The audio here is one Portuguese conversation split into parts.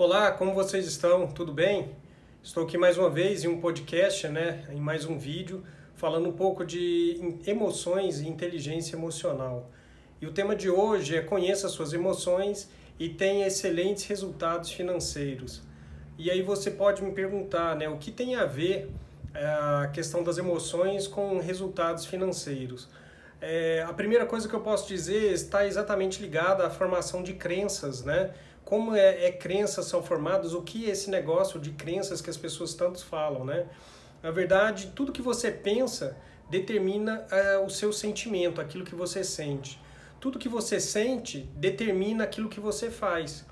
Olá, como vocês estão? Tudo bem? Estou aqui mais uma vez em um podcast, né, em mais um vídeo, falando um pouco de emoções e inteligência emocional. E o tema de hoje é conheça suas emoções e tenha excelentes resultados financeiros. E aí você pode me perguntar, né, o que tem a ver é, a questão das emoções com resultados financeiros? É, a primeira coisa que eu posso dizer está exatamente ligada à formação de crenças, né? Como é, é, crenças são formadas, o que é esse negócio de crenças que as pessoas tanto falam, né? Na verdade, tudo que você pensa determina uh, o seu sentimento, aquilo que você sente. Tudo que você sente determina aquilo que você faz.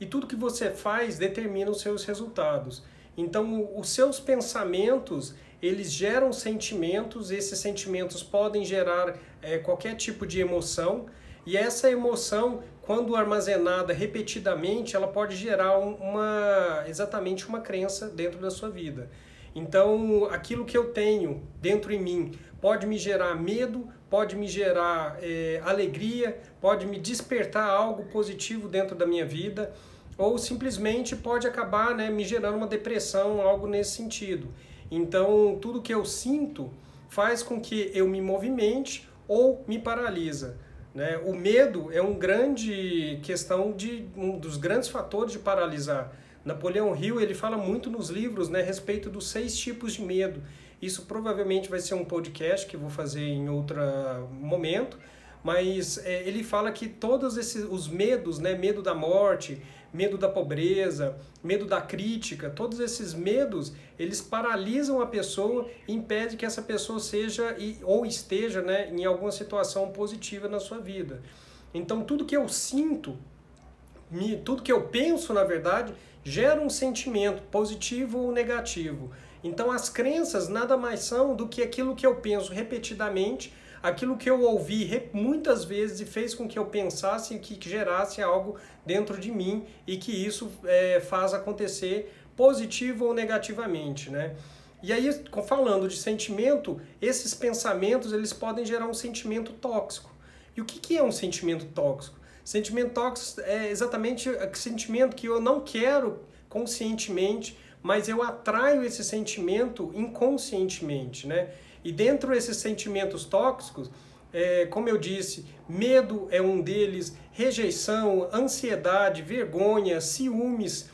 E tudo que você faz determina os seus resultados. Então, os seus pensamentos, eles geram sentimentos, esses sentimentos podem gerar é, qualquer tipo de emoção, e essa emoção quando armazenada repetidamente, ela pode gerar uma exatamente uma crença dentro da sua vida. Então, aquilo que eu tenho dentro em mim pode me gerar medo, pode me gerar é, alegria, pode me despertar algo positivo dentro da minha vida, ou simplesmente pode acabar né, me gerando uma depressão, algo nesse sentido. Então, tudo que eu sinto faz com que eu me movimente ou me paralisa. Né? O medo é um grande questão de um dos grandes fatores de paralisar. Napoleão Hill ele fala muito nos livros né, a respeito dos seis tipos de medo. Isso provavelmente vai ser um podcast que vou fazer em outro momento, mas é, ele fala que todos esses os medos, né, medo da morte, medo da pobreza, medo da crítica, todos esses medos, eles paralisam a pessoa e impedem que essa pessoa seja ou esteja né, em alguma situação positiva na sua vida. Então, tudo que eu sinto, tudo que eu penso, na verdade, gera um sentimento positivo ou negativo. Então, as crenças nada mais são do que aquilo que eu penso repetidamente aquilo que eu ouvi muitas vezes e fez com que eu pensasse que gerasse algo dentro de mim e que isso é, faz acontecer positivo ou negativamente, né? E aí, falando de sentimento, esses pensamentos eles podem gerar um sentimento tóxico. E o que, que é um sentimento tóxico? Sentimento tóxico é exatamente o sentimento que eu não quero conscientemente, mas eu atraio esse sentimento inconscientemente, né? E dentro desses sentimentos tóxicos, é, como eu disse, medo é um deles, rejeição, ansiedade, vergonha, ciúmes,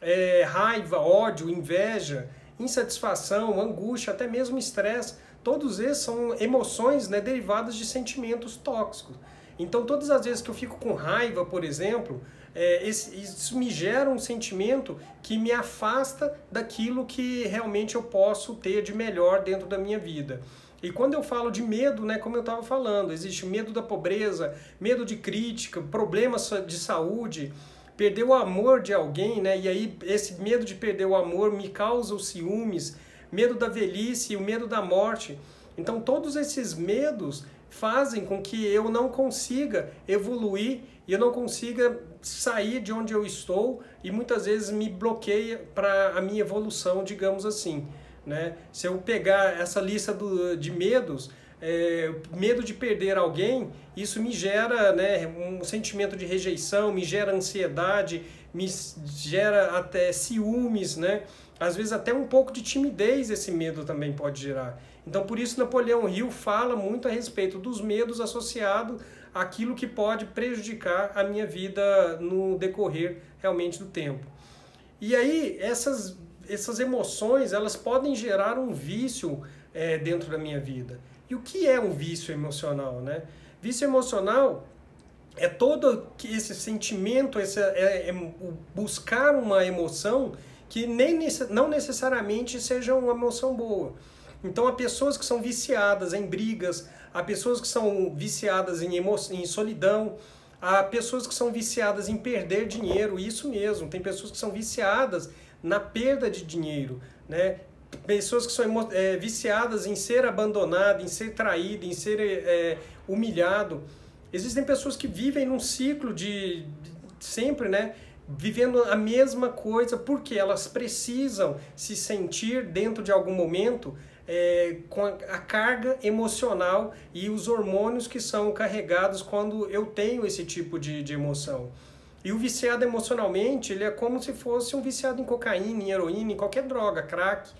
é, raiva, ódio, inveja, insatisfação, angústia, até mesmo estresse. Todos esses são emoções né, derivadas de sentimentos tóxicos. Então, todas as vezes que eu fico com raiva, por exemplo, é, esse, isso me gera um sentimento que me afasta daquilo que realmente eu posso ter de melhor dentro da minha vida. E quando eu falo de medo, né, como eu estava falando, existe medo da pobreza, medo de crítica, problemas de saúde, perder o amor de alguém, né, e aí esse medo de perder o amor me causa os ciúmes, medo da velhice o medo da morte. Então todos esses medos fazem com que eu não consiga evoluir e eu não consiga sair de onde eu estou e muitas vezes me bloqueia para a minha evolução, digamos assim. Né? Se eu pegar essa lista do, de medos, é, medo de perder alguém, isso me gera né, um sentimento de rejeição, me gera ansiedade, me gera até ciúmes, né? às vezes até um pouco de timidez esse medo também pode gerar. Então por isso Napoleão Hill fala muito a respeito dos medos associados àquilo que pode prejudicar a minha vida no decorrer realmente do tempo. E aí essas, essas emoções elas podem gerar um vício é, dentro da minha vida. E o que é um vício emocional? Né? Vício emocional é todo esse sentimento, esse, é, é buscar uma emoção que nem, não necessariamente seja uma emoção boa. Então, há pessoas que são viciadas em brigas, há pessoas que são viciadas em, emo em solidão, há pessoas que são viciadas em perder dinheiro, isso mesmo, tem pessoas que são viciadas na perda de dinheiro, né? pessoas que são é, viciadas em ser abandonado, em ser traído, em ser é, humilhado. Existem pessoas que vivem num ciclo de, de sempre, né? vivendo a mesma coisa porque elas precisam se sentir dentro de algum momento é, com a, carga emocional e os hormônios que são carregados quando eu tenho esse tipo de, de emoção. E o viciado emocionalmente, ele é como se fosse um viciado em cocaína, em heroína, em qualquer droga, crack.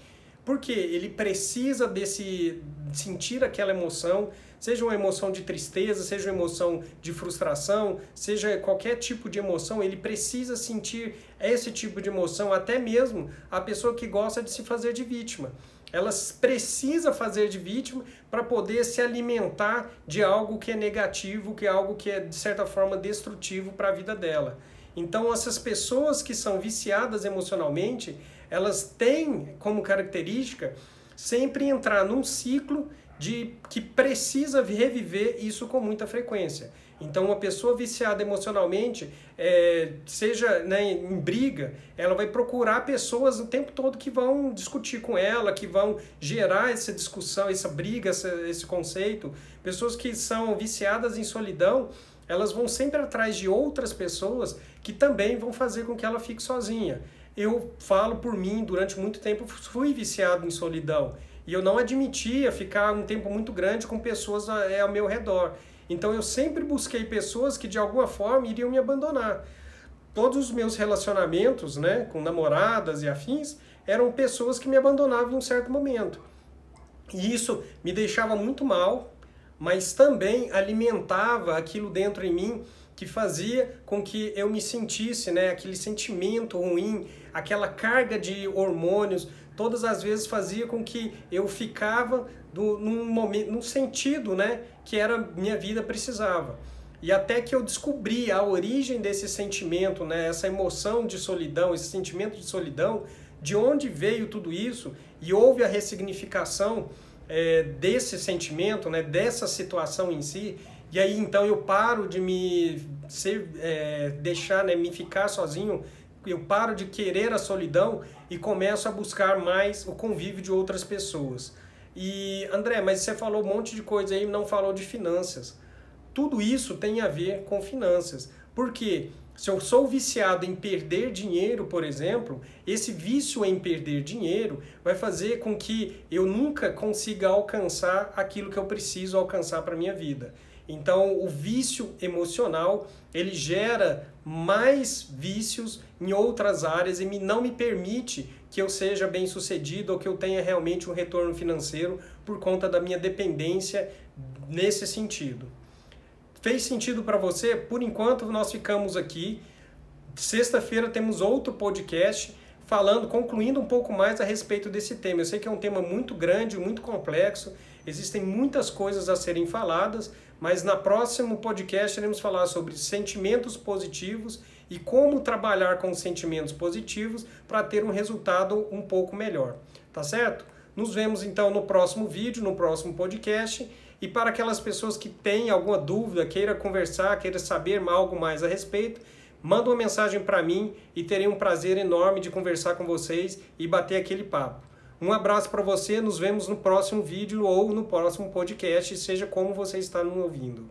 Porque ele precisa desse sentir aquela emoção, seja uma emoção de tristeza, seja uma emoção de frustração, seja qualquer tipo de emoção, ele precisa sentir esse tipo de emoção, até mesmo a pessoa que gosta de se fazer de vítima. Ela precisa fazer de vítima para poder se alimentar de algo que é negativo, que é algo que é de certa forma destrutivo para a vida dela. Então, essas pessoas que são viciadas emocionalmente, elas têm como característica sempre entrar num ciclo de que precisa reviver isso com muita frequência. Então, uma pessoa viciada emocionalmente, é, seja né, em briga, ela vai procurar pessoas o tempo todo que vão discutir com ela, que vão gerar essa discussão, essa briga, essa, esse conceito. Pessoas que são viciadas em solidão, elas vão sempre atrás de outras pessoas que também vão fazer com que ela fique sozinha. Eu falo por mim, durante muito tempo fui viciado em solidão e eu não admitia ficar um tempo muito grande com pessoas é, ao meu redor. Então eu sempre busquei pessoas que de alguma forma iriam me abandonar. Todos os meus relacionamentos, né, com namoradas e afins, eram pessoas que me abandonavam em um certo momento. E isso me deixava muito mal, mas também alimentava aquilo dentro em mim que fazia com que eu me sentisse, né, aquele sentimento ruim, aquela carga de hormônios, todas as vezes fazia com que eu ficava do, num momento, num sentido, né, que era minha vida precisava. E até que eu descobri a origem desse sentimento, né, essa emoção de solidão, esse sentimento de solidão, de onde veio tudo isso e houve a ressignificação é, desse sentimento, né, dessa situação em si, e aí então eu paro de me ser, é, deixar, né, me ficar sozinho, eu paro de querer a solidão e começo a buscar mais o convívio de outras pessoas. E André, mas você falou um monte de coisa aí, não falou de finanças. Tudo isso tem a ver com finanças. Porque se eu sou viciado em perder dinheiro, por exemplo, esse vício em perder dinheiro vai fazer com que eu nunca consiga alcançar aquilo que eu preciso alcançar para minha vida. Então, o vício emocional, ele gera mais vícios em outras áreas e me, não me permite que eu seja bem sucedido ou que eu tenha realmente um retorno financeiro por conta da minha dependência nesse sentido. Fez sentido para você? Por enquanto, nós ficamos aqui. Sexta-feira temos outro podcast falando, concluindo um pouco mais a respeito desse tema. Eu sei que é um tema muito grande, muito complexo, existem muitas coisas a serem faladas, mas na próximo podcast iremos falar sobre sentimentos positivos e como trabalhar com sentimentos positivos para ter um resultado um pouco melhor, tá certo? Nos vemos então no próximo vídeo, no próximo podcast. E para aquelas pessoas que têm alguma dúvida, queira conversar, queira saber algo mais a respeito, manda uma mensagem para mim e terei um prazer enorme de conversar com vocês e bater aquele papo. Um abraço para você, nos vemos no próximo vídeo ou no próximo podcast, seja como você está nos ouvindo.